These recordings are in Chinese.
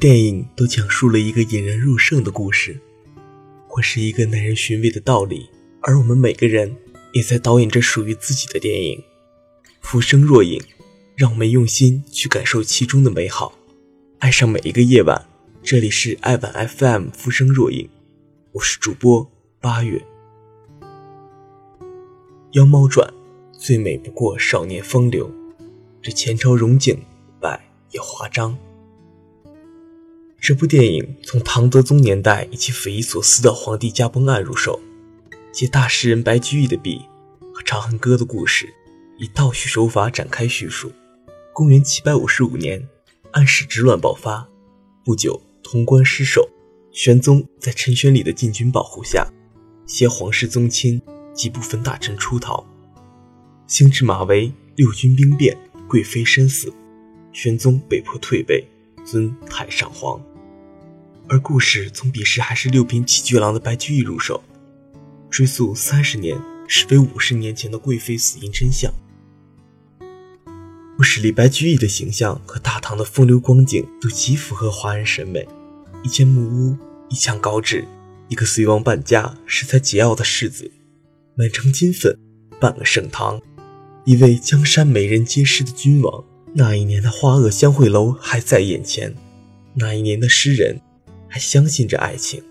电影都讲述了一个引人入胜的故事，或是一个耐人寻味的道理，而我们每个人也在导演着属于自己的电影。浮生若影，让我们用心去感受其中的美好，爱上每一个夜晚。这里是爱晚 FM《浮生若影》，我是主播八月。《妖猫传》最美不过少年风流，这前朝荣景，败也华章。这部电影从唐德宗年代以及匪夷所思的皇帝驾崩案入手，借大诗人白居易的笔和《长恨歌》的故事，以倒叙手法展开叙述。公元七百五十五年，安史之乱爆发，不久。潼关失守，玄宗在陈玄礼的禁军保护下，携皇室宗亲及部分大臣出逃。兴至马嵬，六军兵变，贵妃身死，玄宗被迫退位，尊太上皇。而故事从彼时还是六品起居郎的白居易入手，追溯三十年，实为五十年前的贵妃死因真相。故事里白居易的形象和大唐的风流光景都极符合华人审美。一间木屋，一墙高纸，一个随王半家、恃才桀骜的世子，满城金粉，半个盛唐，一位江山美人皆识的君王。那一年的花萼相会楼还在眼前，那一年的诗人还相信着爱情。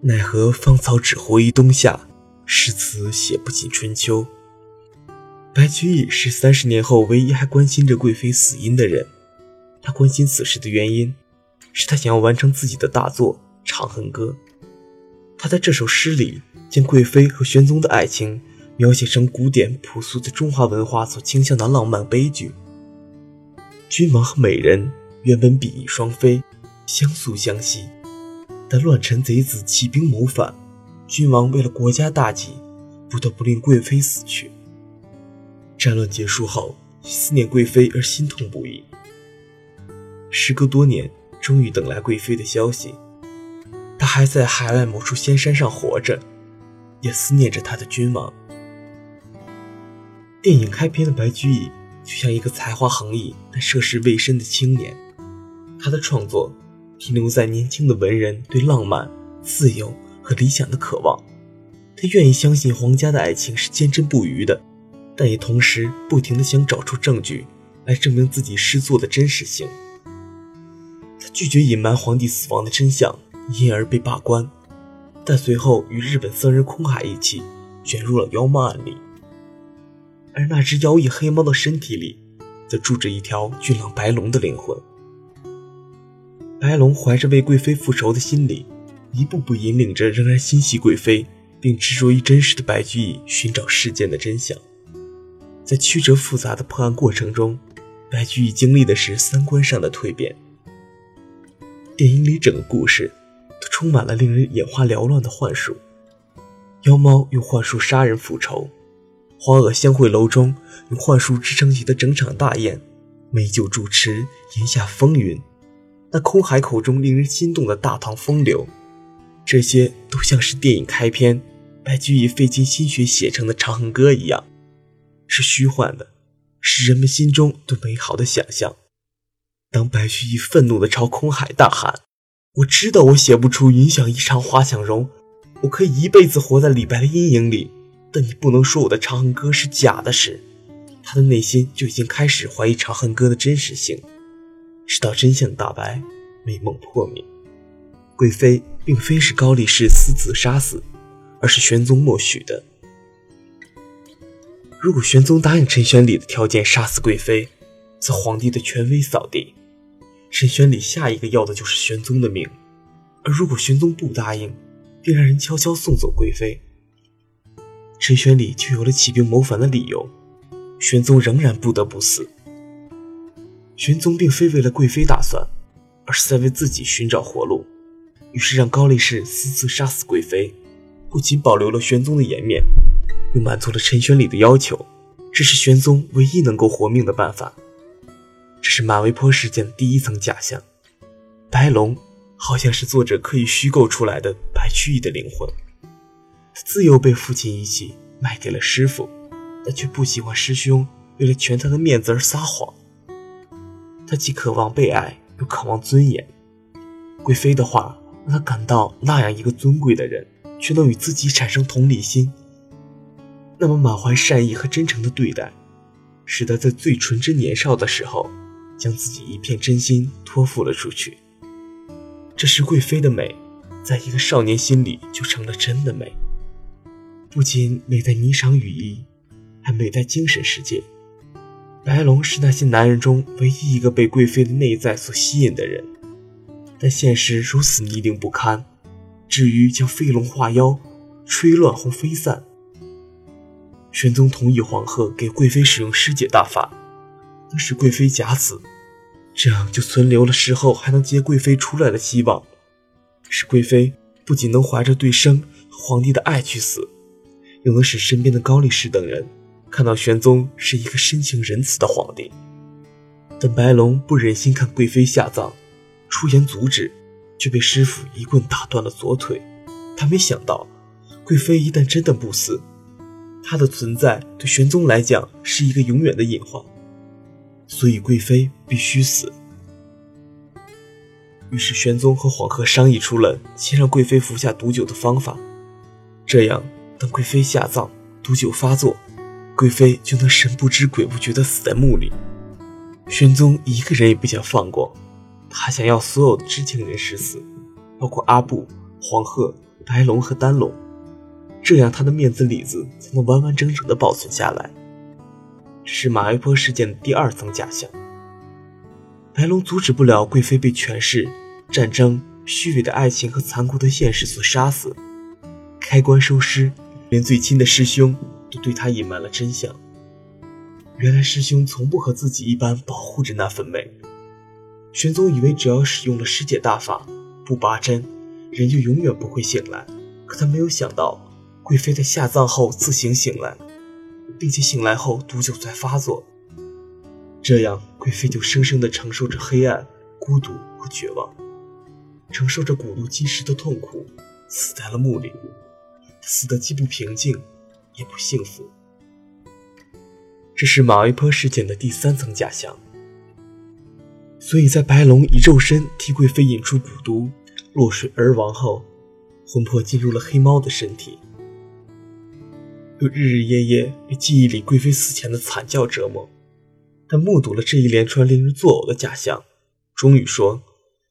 奈何芳草只活于冬夏，诗词写不尽春秋。白居易是三十年后唯一还关心着贵妃死因的人。他关心此事的原因，是他想要完成自己的大作《长恨歌》。他在这首诗里，将贵妃和玄宗的爱情描写成古典朴素的中华文化所倾向的浪漫悲剧。君王和美人原本比翼双飞，相诉相惜，但乱臣贼子起兵谋反，君王为了国家大计，不得不令贵妃死去。战乱结束后，思念贵妃而心痛不已。时隔多年，终于等来贵妃的消息，她还在海外某处仙山上活着，也思念着他的君王。电影开篇的白居易就像一个才华横溢但涉世未深的青年，他的创作停留在年轻的文人对浪漫、自由和理想的渴望，他愿意相信皇家的爱情是坚贞不渝的。但也同时不停地想找出证据来证明自己诗作的真实性。他拒绝隐瞒皇帝死亡的真相，因而被罢官。但随后与日本僧人空海一起卷入了妖猫案里。而那只妖异黑猫的身体里，则住着一条俊朗白龙的灵魂。白龙怀着为贵妃复仇的心理，一步步引领着仍然心系贵妃并执着于真实的白居易寻找事件的真相。在曲折复杂的破案过程中，白居易经历的是三观上的蜕变。电影里整个故事都充满了令人眼花缭乱的幻术：妖猫用幻术杀人复仇，花萼相会楼中用幻术支撑起的整场大宴，美酒主持檐下风云，那空海口中令人心动的大唐风流，这些都像是电影开篇白居易费尽心血写成的《长恨歌》一样。是虚幻的，是人们心中对美好的想象。当白居易愤怒地朝空海大喊：“我知道我写不出‘云想衣裳花想容’，我可以一辈子活在李白的阴影里，但你不能说我的《长恨歌》是假的。”时，他的内心就已经开始怀疑《长恨歌》的真实性。直到真相大白，美梦破灭，贵妃并非是高力士私自杀死，而是玄宗默许的。如果玄宗答应陈玄礼的条件杀死贵妃，则皇帝的权威扫地，陈玄礼下一个要的就是玄宗的命；而如果玄宗不答应，并让人悄悄送走贵妃，陈玄礼就有了起兵谋反的理由，玄宗仍然不得不死。玄宗并非为了贵妃打算，而是在为自己寻找活路，于是让高力士私自杀死贵妃，不仅保留了玄宗的颜面。又满足了陈玄礼的要求，这是玄宗唯一能够活命的办法。这是马嵬坡事件的第一层假象。白龙好像是作者刻意虚构出来的白居易的灵魂，自幼被父亲遗弃，卖给了师傅，但却不喜欢师兄为了全他的面子而撒谎。他既渴望被爱，又渴望尊严。贵妃的话让他感到，那样一个尊贵的人，却能与自己产生同理心，那么满怀善意和真诚的对待，使得在最纯真年少的时候，将自己一片真心托付了出去。这是贵妃的美，在一个少年心里就成了真的美，不仅美在霓裳羽衣，还美在精神世界。白龙是那些男人中唯一一个被贵妃的内在所吸引的人，但现实如此泥泞不堪。至于将飞龙化妖，吹乱或飞散，玄宗同意黄鹤给贵妃使用尸解大法，能使贵妃假死，这样就存留了事后还能接贵妃出来的希望。使贵妃不仅能怀着对生和皇帝的爱去死，又能使身边的高力士等人。看到玄宗是一个深情仁慈的皇帝，但白龙不忍心看贵妃下葬，出言阻止，却被师傅一棍打断了左腿。他没想到，贵妃一旦真的不死，她的存在对玄宗来讲是一个永远的隐患，所以贵妃必须死。于是玄宗和黄鹤商议出了先让贵妃服下毒酒的方法，这样等贵妃下葬，毒酒发作。贵妃就能神不知鬼不觉地死在墓里。玄宗一个人也不想放过，他想要所有知情人士死，包括阿布、黄鹤、白龙和丹龙，这样他的面子里子才能完完整整地保存下来。这是马嵬坡事件的第二层假象。白龙阻止不了贵妃被权势、战争、虚伪的爱情和残酷的现实所杀死，开棺收尸，连最亲的师兄。都对他隐瞒了真相。原来师兄从不和自己一般保护着那份美。玄宗以为只要使用了尸解大法，不拔针，人就永远不会醒来。可他没有想到，贵妃在下葬后自行醒来，并且醒来后毒酒在发作。这样，贵妃就生生地承受着黑暗、孤独和绝望，承受着骨毒积食的痛苦，死在了墓里。死得既不平静。也不幸福。这是马嵬坡事件的第三层假象。所以在白龙以肉身替贵妃引出蛊毒，落水而亡后，魂魄进入了黑猫的身体，又日日夜夜被记忆里贵妃死前的惨叫折磨。他目睹了这一连串令人作呕的假象，终于说：“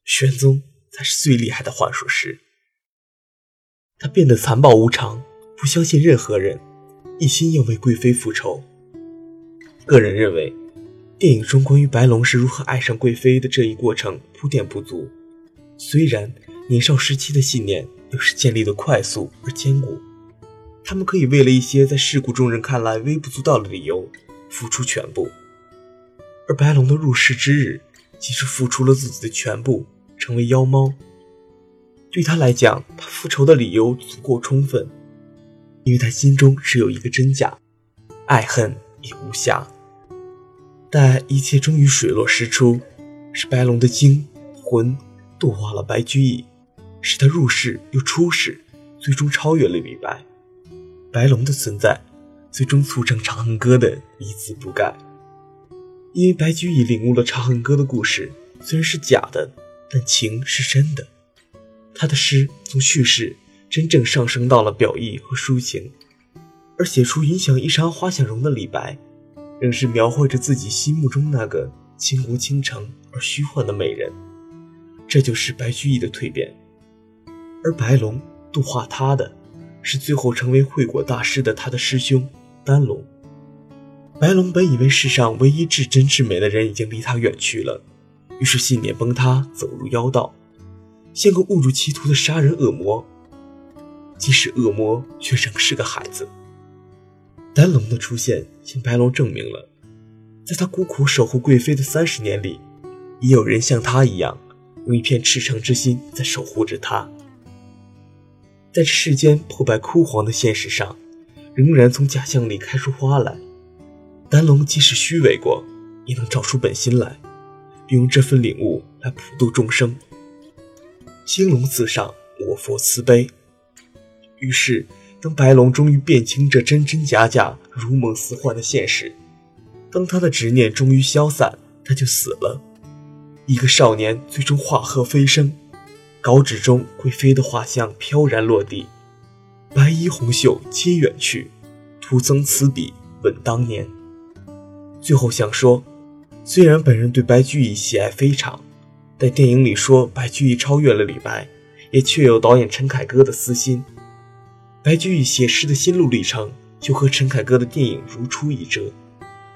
玄宗才是最厉害的幻术师。”他变得残暴无常，不相信任何人。一心要为贵妃复仇。个人认为，电影中关于白龙是如何爱上贵妃的这一过程铺垫不足。虽然年少时期的信念又是建立的快速而坚固，他们可以为了一些在世故中人看来微不足道的理由付出全部。而白龙的入世之日，即使付出了自己的全部，成为妖猫，对他来讲，他复仇的理由足够充分。因为他心中只有一个真假，爱恨已无暇。但一切终于水落石出，是白龙的精魂度化了白居易，使他入世又出世，最终超越了李白。白龙的存在，最终促成《长恨歌》的一字不改。因为白居易领悟了《长恨歌》的故事，虽然是假的，但情是真的。他的诗从叙事。真正上升到了表意和抒情，而写出“云想衣裳花想容”的李白，仍是描绘着自己心目中那个倾国倾城而虚幻的美人。这就是白居易的蜕变。而白龙度化他的，是最后成为惠国大师的他的师兄丹龙。白龙本以为世上唯一至真至美的人已经离他远去了，于是信念崩塌，走入妖道，像个误入歧途的杀人恶魔。即使恶魔，却仍是个孩子。丹龙的出现，向白龙证明了，在他孤苦守护贵妃的三十年里，也有人像他一样，用一片赤诚之心在守护着他。在这世间破败枯黄的现实上，仍然从假象里开出花来。丹龙即使虚伪过，也能照出本心来，并用这份领悟来普度众生。青龙自上，我佛慈悲。于是，当白龙终于辨清这真真假假、如梦似幻的现实，当他的执念终于消散，他就死了。一个少年最终化鹤飞升，稿纸中贵妃的画像飘然落地，白衣红袖皆远去，徒增此笔问当年。最后想说，虽然本人对白居易喜爱非常，但电影里说白居易超越了李白，也确有导演陈凯歌的私心。白居易写诗的心路历程，就和陈凯歌的电影如出一辙。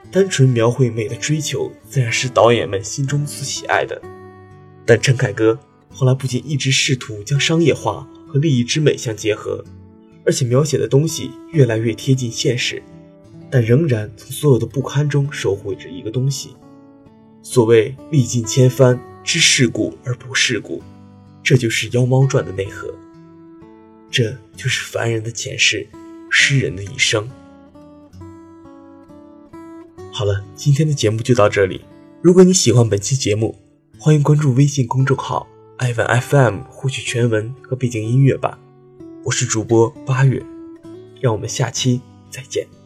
单纯描绘美的追求，自然是导演们心中所喜爱的。但陈凯歌后来不仅一直试图将商业化和利益之美相结合，而且描写的东西越来越贴近现实，但仍然从所有的不堪中收获着一个东西。所谓历尽千帆，知世故而不世故，这就是《妖猫传》的内核。这就是凡人的前世，诗人的一生。好了，今天的节目就到这里。如果你喜欢本期节目，欢迎关注微信公众号“爱问 FM” 获取全文和背景音乐吧。我是主播八月，让我们下期再见。